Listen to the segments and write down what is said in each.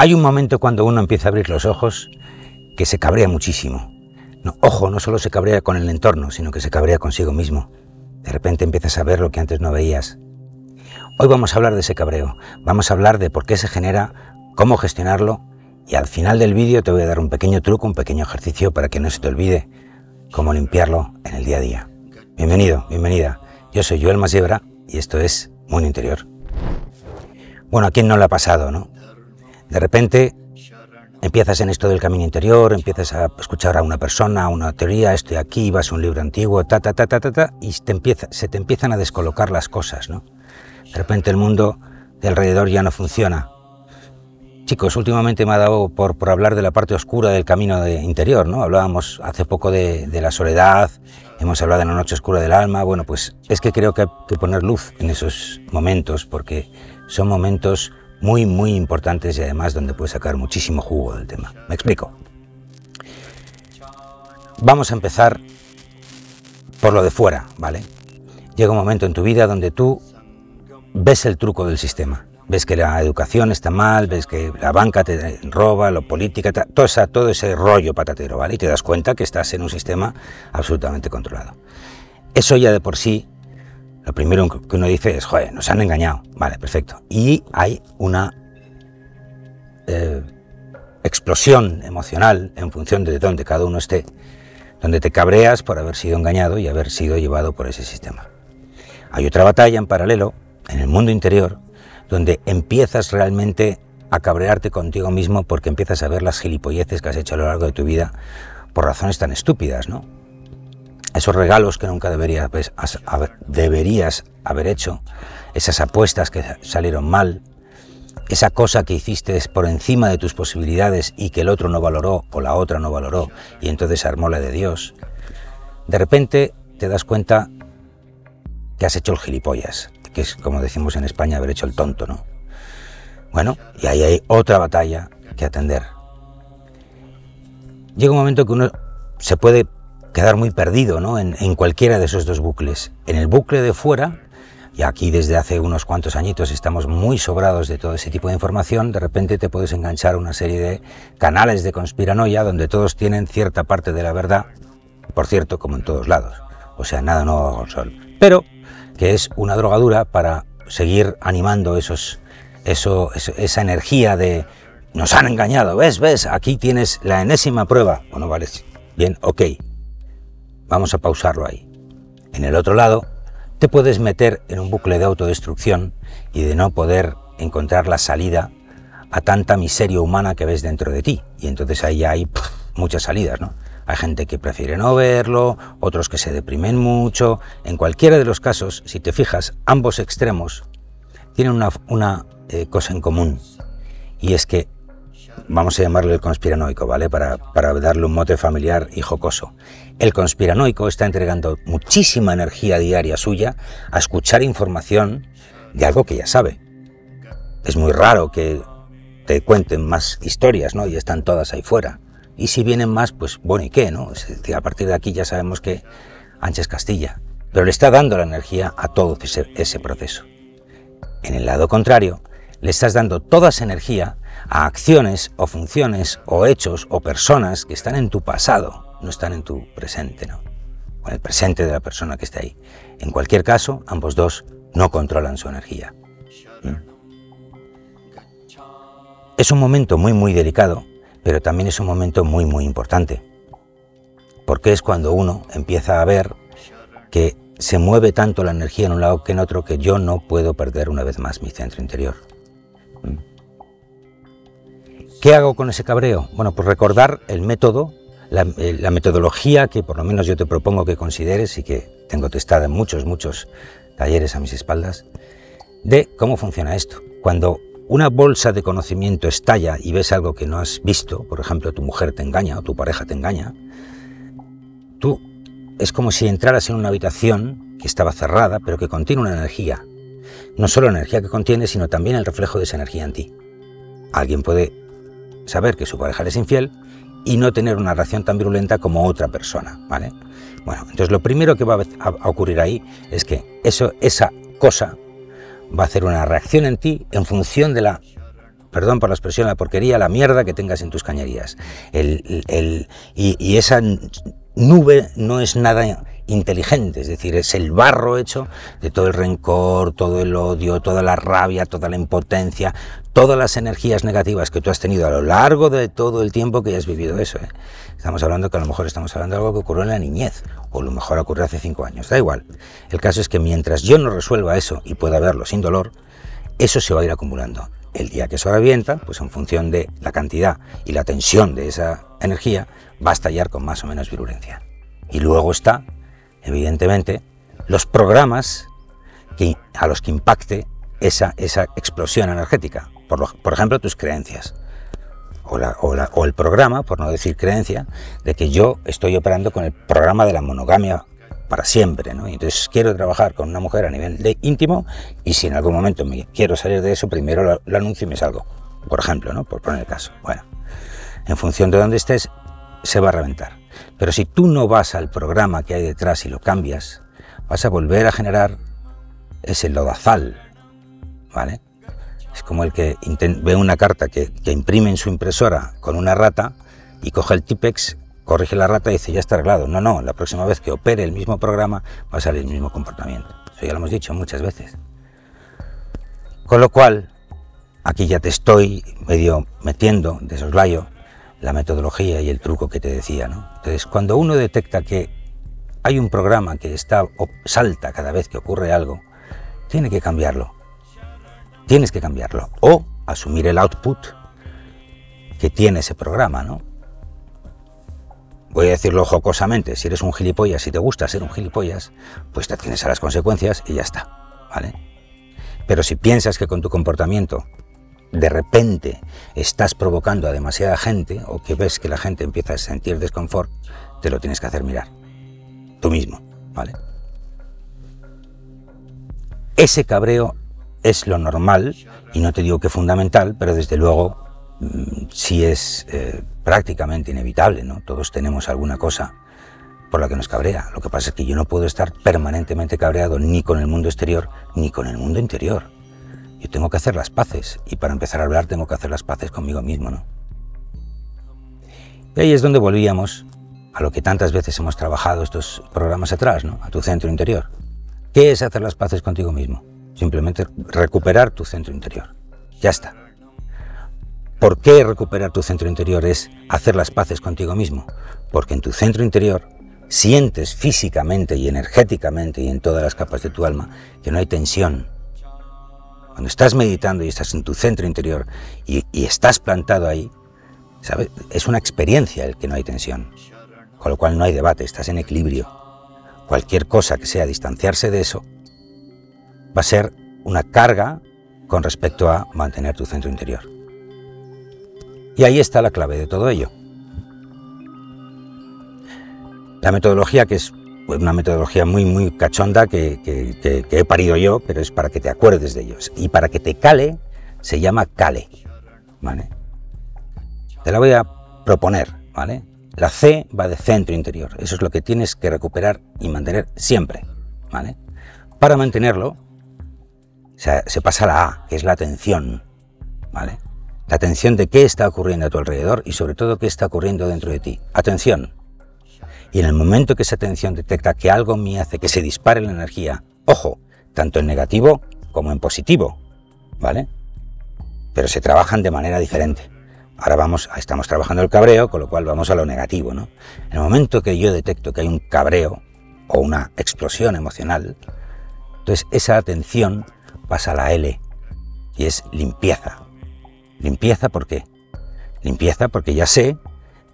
Hay un momento cuando uno empieza a abrir los ojos que se cabrea muchísimo. Ojo, no solo se cabrea con el entorno, sino que se cabrea consigo mismo. De repente empiezas a ver lo que antes no veías. Hoy vamos a hablar de ese cabreo, vamos a hablar de por qué se genera, cómo gestionarlo y al final del vídeo te voy a dar un pequeño truco, un pequeño ejercicio para que no se te olvide cómo limpiarlo en el día a día. Bienvenido, bienvenida. Yo soy Joel Masiebra y esto es Mundo Interior. Bueno, ¿a quién no le ha pasado, no? De repente empiezas en esto del camino interior, empiezas a escuchar a una persona, a una teoría, estoy aquí, vas a un libro antiguo, ta, ta, ta, ta, ta, ta y se te empiezan a descolocar las cosas, ¿no? De repente el mundo de alrededor ya no funciona. Chicos, últimamente me ha dado por, por hablar de la parte oscura del camino de interior, ¿no? Hablábamos hace poco de, de, la soledad, hemos hablado de la noche oscura del alma, bueno, pues es que creo que hay que poner luz en esos momentos porque son momentos muy, muy importantes y además donde puedes sacar muchísimo jugo del tema. Me explico. Vamos a empezar por lo de fuera, ¿vale? Llega un momento en tu vida donde tú ves el truco del sistema. Ves que la educación está mal, ves que la banca te roba, lo política, todo, todo ese rollo patatero, ¿vale? Y te das cuenta que estás en un sistema absolutamente controlado. Eso ya de por sí lo primero que uno dice es, joder, nos han engañado. Vale, perfecto. Y hay una eh, explosión emocional en función de donde cada uno esté, donde te cabreas por haber sido engañado y haber sido llevado por ese sistema. Hay otra batalla en paralelo, en el mundo interior, donde empiezas realmente a cabrearte contigo mismo porque empiezas a ver las gilipolleces que has hecho a lo largo de tu vida por razones tan estúpidas, ¿no? Esos regalos que nunca deberías, haber, deberías haber hecho, esas apuestas que salieron mal, esa cosa que hiciste por encima de tus posibilidades y que el otro no valoró o la otra no valoró y entonces armó la de Dios, de repente te das cuenta que has hecho el gilipollas, que es como decimos en España haber hecho el tonto, ¿no? Bueno, y ahí hay otra batalla que atender. Llega un momento que uno se puede quedar muy perdido ¿no? en, cualquiera de esos dos bucles. En el bucle de fuera, y aquí desde hace unos cuantos añitos estamos muy sobrados de todo ese tipo de información, de repente te puedes enganchar a una serie de canales de conspiranoia donde todos tienen cierta parte de la verdad, por cierto, como en todos lados. O sea, nada nuevo bajo el sol. Pero que es una drogadura para seguir animando esos, eso, esa energía de nos han engañado, ves, ves, aquí tienes la enésima prueba. Bueno, vale, bien, ok, Vamos a pausarlo ahí. En el otro lado, te puedes meter en un bucle de autodestrucción y de no poder encontrar la salida a tanta miseria humana que ves dentro de ti. Y entonces ahí hay muchas salidas, ¿no? Hay gente que prefiere no verlo, otros que se deprimen mucho. En cualquiera de los casos, si te fijas, ambos extremos tienen una, eh, cosa en común. Y es que vamos a llamarle el conspiranoico, ¿vale? Para, para, darle un mote familiar y jocoso. El conspiranoico está entregando muchísima energía diaria suya a escuchar información de algo que ya sabe. Es muy raro que te cuenten más historias, ¿no? Y están todas ahí fuera. Y si vienen más, pues bueno, ¿y qué, no? a partir de aquí ya sabemos que Ancha es Castilla. Pero le está dando la energía a todo ese, ese proceso. En el lado contrario, le estás dando toda esa energía a acciones o funciones o hechos o personas que están en tu pasado, no están en tu presente, ¿no? O en el presente de la persona que está ahí. En cualquier caso, ambos dos no controlan su energía. ¿Mm? Es un momento muy, muy delicado, pero también es un momento muy, muy importante. Porque es cuando uno empieza a ver que se mueve tanto la energía en un lado que en otro que yo no puedo perder una vez más mi centro interior. ¿Qué hago con ese cabreo? Bueno, pues recordar el método, la, eh, la, metodología que por lo menos yo te propongo que consideres y que tengo testada en muchos, muchos talleres a mis espaldas, de cómo funciona esto. Cuando una bolsa de conocimiento estalla y ves algo que no has visto, por ejemplo, tu mujer te engaña o tu pareja te engaña, tú es como si entraras en una habitación que estaba cerrada, pero que contiene una energía. No solo la energía que contiene, sino también el reflejo de esa energía en ti. Alguien puede saber que su pareja es infiel y no tener una reacción tan virulenta como otra persona, ¿vale? Bueno, entonces lo primero que va a ocurrir ahí es que eso, esa cosa va a hacer una reacción en ti en función de la perdón por la expresión, la porquería, la mierda que tengas en tus cañerías. El, y, esa nube no es nada inteligente, es decir, es el barro hecho de todo el rencor, todo el odio, toda la rabia, toda la impotencia, todas las energías negativas que tú has tenido a lo largo de todo el tiempo que has vivido eso. ¿eh? Estamos hablando que a lo mejor estamos hablando de algo que ocurrió en la niñez, o a lo mejor ocurrió hace cinco años, da igual. El caso es que mientras yo no resuelva eso y pueda verlo sin dolor, eso se va a ir acumulando. El día que eso revienta, pues en función de la cantidad y la tensión de esa energía, va a estallar con más o menos virulencia. Y luego está, evidentemente, los programas a los que impacte esa, esa explosión energética. Por, ejemplo, tus creencias. O, o, el programa, por no decir creencia, de que yo estoy operando con el programa de la monogamia para siempre, ¿no? Entonces quiero trabajar con una mujer a nivel de íntimo y si en algún momento me quiero salir de eso, primero lo, anuncio y me salgo, por ejemplo, ¿no? Por poner el caso. Bueno, en función de dónde estés, se va a reventar. Pero si tú no vas al programa que hay detrás y lo cambias, vas a volver a generar ese lodazal, ¿vale? Es como el que ve una carta que, que imprime en su impresora con una rata y coge el Tipex corrige la rata y dice, ya está arreglado. No, no, la próxima vez que opere el mismo programa va a salir el mismo comportamiento. Eso ya lo hemos dicho muchas veces. Con lo cual, aquí ya te estoy medio metiendo de soslayo la metodología y el truco que te decía. ¿no? Entonces, cuando uno detecta que hay un programa que está salta cada vez que ocurre algo, tiene que cambiarlo. Tienes que cambiarlo. O asumir el output que tiene ese programa, ¿no? voy a decirlo jocosamente, si eres un gilipollas, si te gusta ser un gilipollas, pues te tienes a las consecuencias y ya está, ¿vale? Pero si piensas que con tu comportamiento de repente estás provocando a demasiada gente o que ves que la gente empieza a sentir desconfort, te lo tienes que hacer mirar. Tú mismo, ¿vale? Ese cabreo es lo normal, y no te digo que fundamental, pero desde luego mm, sí es eh, prácticamente inevitable, ¿no? Todos tenemos alguna cosa por la que nos cabrea. Lo que pasa es que yo no puedo estar permanentemente cabreado ni con el mundo exterior ni con el mundo interior. Yo tengo que hacer las paces y para empezar a hablar tengo que hacer las paces conmigo mismo, ¿no? Y ahí es donde volvíamos a lo que tantas veces hemos trabajado estos programas atrás, ¿no? A tu centro interior. ¿Qué es hacer las paces contigo mismo? Simplemente recuperar tu centro interior. Ya está. ¿Por qué recuperar tu centro interior es hacer las paces contigo mismo? Porque en tu centro interior sientes físicamente y energéticamente y en todas las capas de tu alma que no hay tensión. Cuando estás meditando y estás en tu centro interior y, estás plantado ahí, ¿sabes? es una experiencia el que no hay tensión. Con lo cual no hay debate, estás en equilibrio. Cualquier cosa que sea distanciarse de eso va a ser una carga con respecto a mantener tu centro interior. Y ahí está la clave de todo ello. La metodología, que es una metodología muy, muy cachonda que, he parido yo, pero es para que te acuerdes de ellos. Y para que te cale, se llama cale. ¿Vale? Te la voy a proponer, ¿vale? La C va de centro interior. Eso es lo que tienes que recuperar y mantener siempre, ¿vale? Para mantenerlo, se pasa a la A, que es la atención, ¿vale? la atención de qué está ocurriendo a tu alrededor y sobre todo qué está ocurriendo dentro de ti. Atención. Y en el momento que esa atención detecta que algo me hace que se dispare la energía, ojo, tanto en negativo como en positivo, ¿vale? Pero se trabajan de manera diferente. Ahora vamos, estamos trabajando el cabreo, con lo cual vamos a lo negativo, ¿no? En el momento que yo detecto que hay un cabreo o una explosión emocional, entonces esa atención pasa a la L y es limpieza, Limpieza, ¿por qué? Limpieza porque ya sé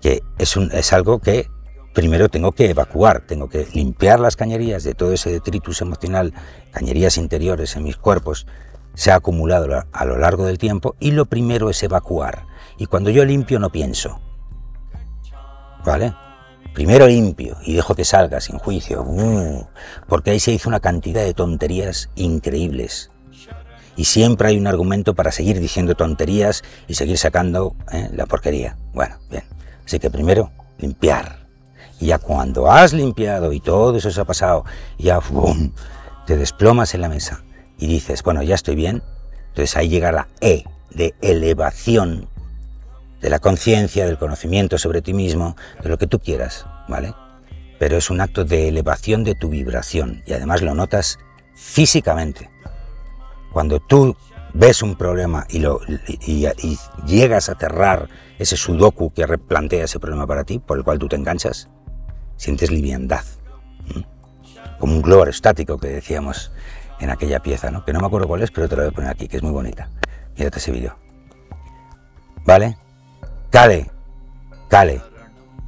que es, un, es algo que primero tengo que evacuar, tengo que limpiar las cañerías de todo ese detritus emocional, cañerías interiores en mis cuerpos, se ha acumulado a lo largo del tiempo y lo primero es evacuar. Y cuando yo limpio no pienso. ¿Vale? Primero limpio y dejo que salga sin juicio, uh, porque ahí se hizo una cantidad de tonterías increíbles y siempre hay un argumento para seguir diciendo tonterías y seguir sacando ¿eh? la porquería. Bueno, bien. Así que primero, limpiar. Y ya cuando has limpiado y todo eso se ha pasado, ya te desplomas en la mesa y dices, bueno, ya estoy bien. Entonces ahí llega la E, de elevación de la conciencia, del conocimiento sobre ti mismo, de lo que tú quieras, ¿vale? Pero es un acto de elevación de tu vibración y además lo notas físicamente. Cuando tú ves un problema y, lo, y, llegas a aterrar ese sudoku que replantea ese problema para ti, por el cual tú te enganchas, sientes liviandad. Como un globo estático que decíamos en aquella pieza, ¿no? Que no me acuerdo cuál es, pero te lo voy a poner aquí, que es muy bonita. Mírate ese vídeo. ¿Vale? Cale, cale.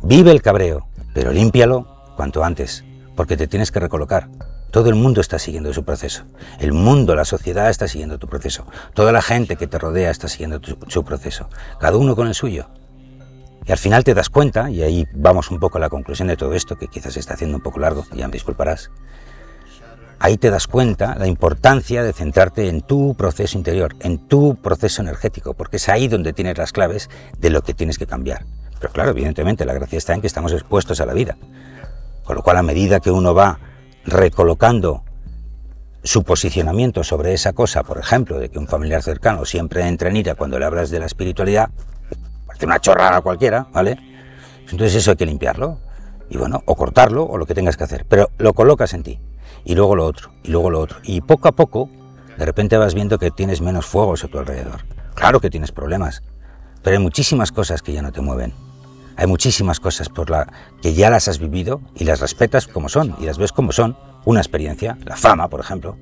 Vive el cabreo, pero límpialo cuanto antes, porque te tienes que recolocar. Todo el mundo está siguiendo su proceso. El mundo, la sociedad está siguiendo tu proceso. Toda la gente que te rodea está siguiendo su proceso. Cada uno con el suyo. Y al final te das cuenta, y ahí vamos un poco a la conclusión de todo esto, que quizás se está haciendo un poco largo, ya me disculparás. Ahí te das cuenta la importancia de centrarte en tu proceso interior, en tu proceso energético, porque es ahí donde tienes las claves de lo que tienes que cambiar. Pero claro, evidentemente la gracia está en que estamos expuestos a la vida. Con lo cual, a medida que uno va recolocando su posicionamiento sobre esa cosa, por ejemplo, de que un familiar cercano siempre entra en ira cuando le hablas de la espiritualidad, parece una chorrada cualquiera, ¿vale? Entonces eso hay que limpiarlo, y bueno, o cortarlo, o lo que tengas que hacer, pero lo colocas en ti, y luego lo otro, y luego lo otro, y poco a poco, de repente vas viendo que tienes menos fuegos a tu alrededor. Claro que tienes problemas, pero hay muchísimas cosas que ya no te mueven. Hay muchísimas cosas por la que ya las has vivido y las respetas como son y las ves como son. Una experiencia, la fama, por ejemplo.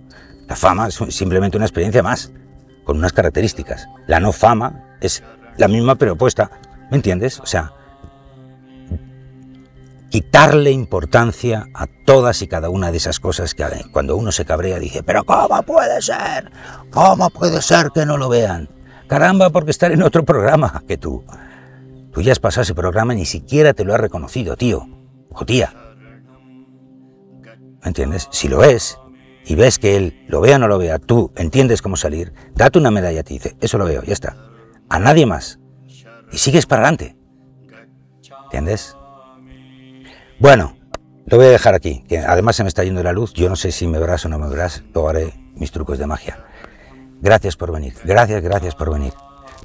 La fama es simplemente una experiencia más, con unas características. La no fama es la misma pero opuesta. ¿Me entiendes? O sea, quitarle importancia a todas y cada una de esas cosas que cuando uno se cabrea dice, pero ¿cómo puede ser? ¿Cómo puede ser que no lo vean? Caramba, porque estar en otro programa que tú. Tú ya has pasado ese programa y ni siquiera te lo has reconocido, tío o tía. ¿Me entiendes? Si lo es y ves que él lo vea o no lo vea, tú entiendes cómo salir, date una medalla a ti, dice, eso lo veo, ya está. A nadie más. Y sigues para adelante. ¿Entiendes? Bueno, lo voy a dejar aquí, que además se me está yendo la luz, yo no sé si me verás o no me verás, luego haré mis trucos de magia. Gracias por venir, gracias, gracias por venir.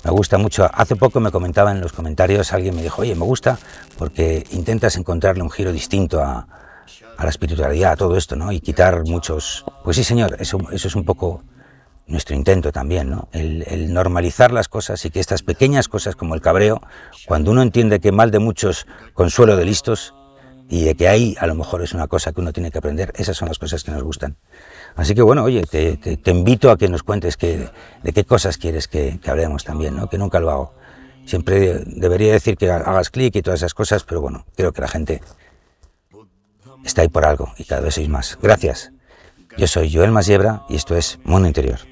Me gusta mucho. Hace poco me comentaba en los comentarios, alguien me dijo, oye, me gusta porque intentas encontrarle un giro distinto a, la espiritualidad, a todo esto, ¿no? Y quitar muchos... Pues sí, señor, eso, eso es un poco nuestro intento también, ¿no? El, el, normalizar las cosas y que estas pequeñas cosas como el cabreo, cuando uno entiende que mal de muchos, consuelo de listos, y de que ahí a lo mejor es una cosa que uno tiene que aprender, esas son las cosas que nos gustan. Así que bueno, oye, te, invito a que nos cuentes que, de qué cosas quieres que, hablemos también, ¿no? que nunca lo hago. Siempre debería decir que hagas clic y todas esas cosas, pero bueno, creo que la gente está ahí por algo y cada vez sois más. Gracias. Yo soy Joel Masiebra y esto es Mundo Interior.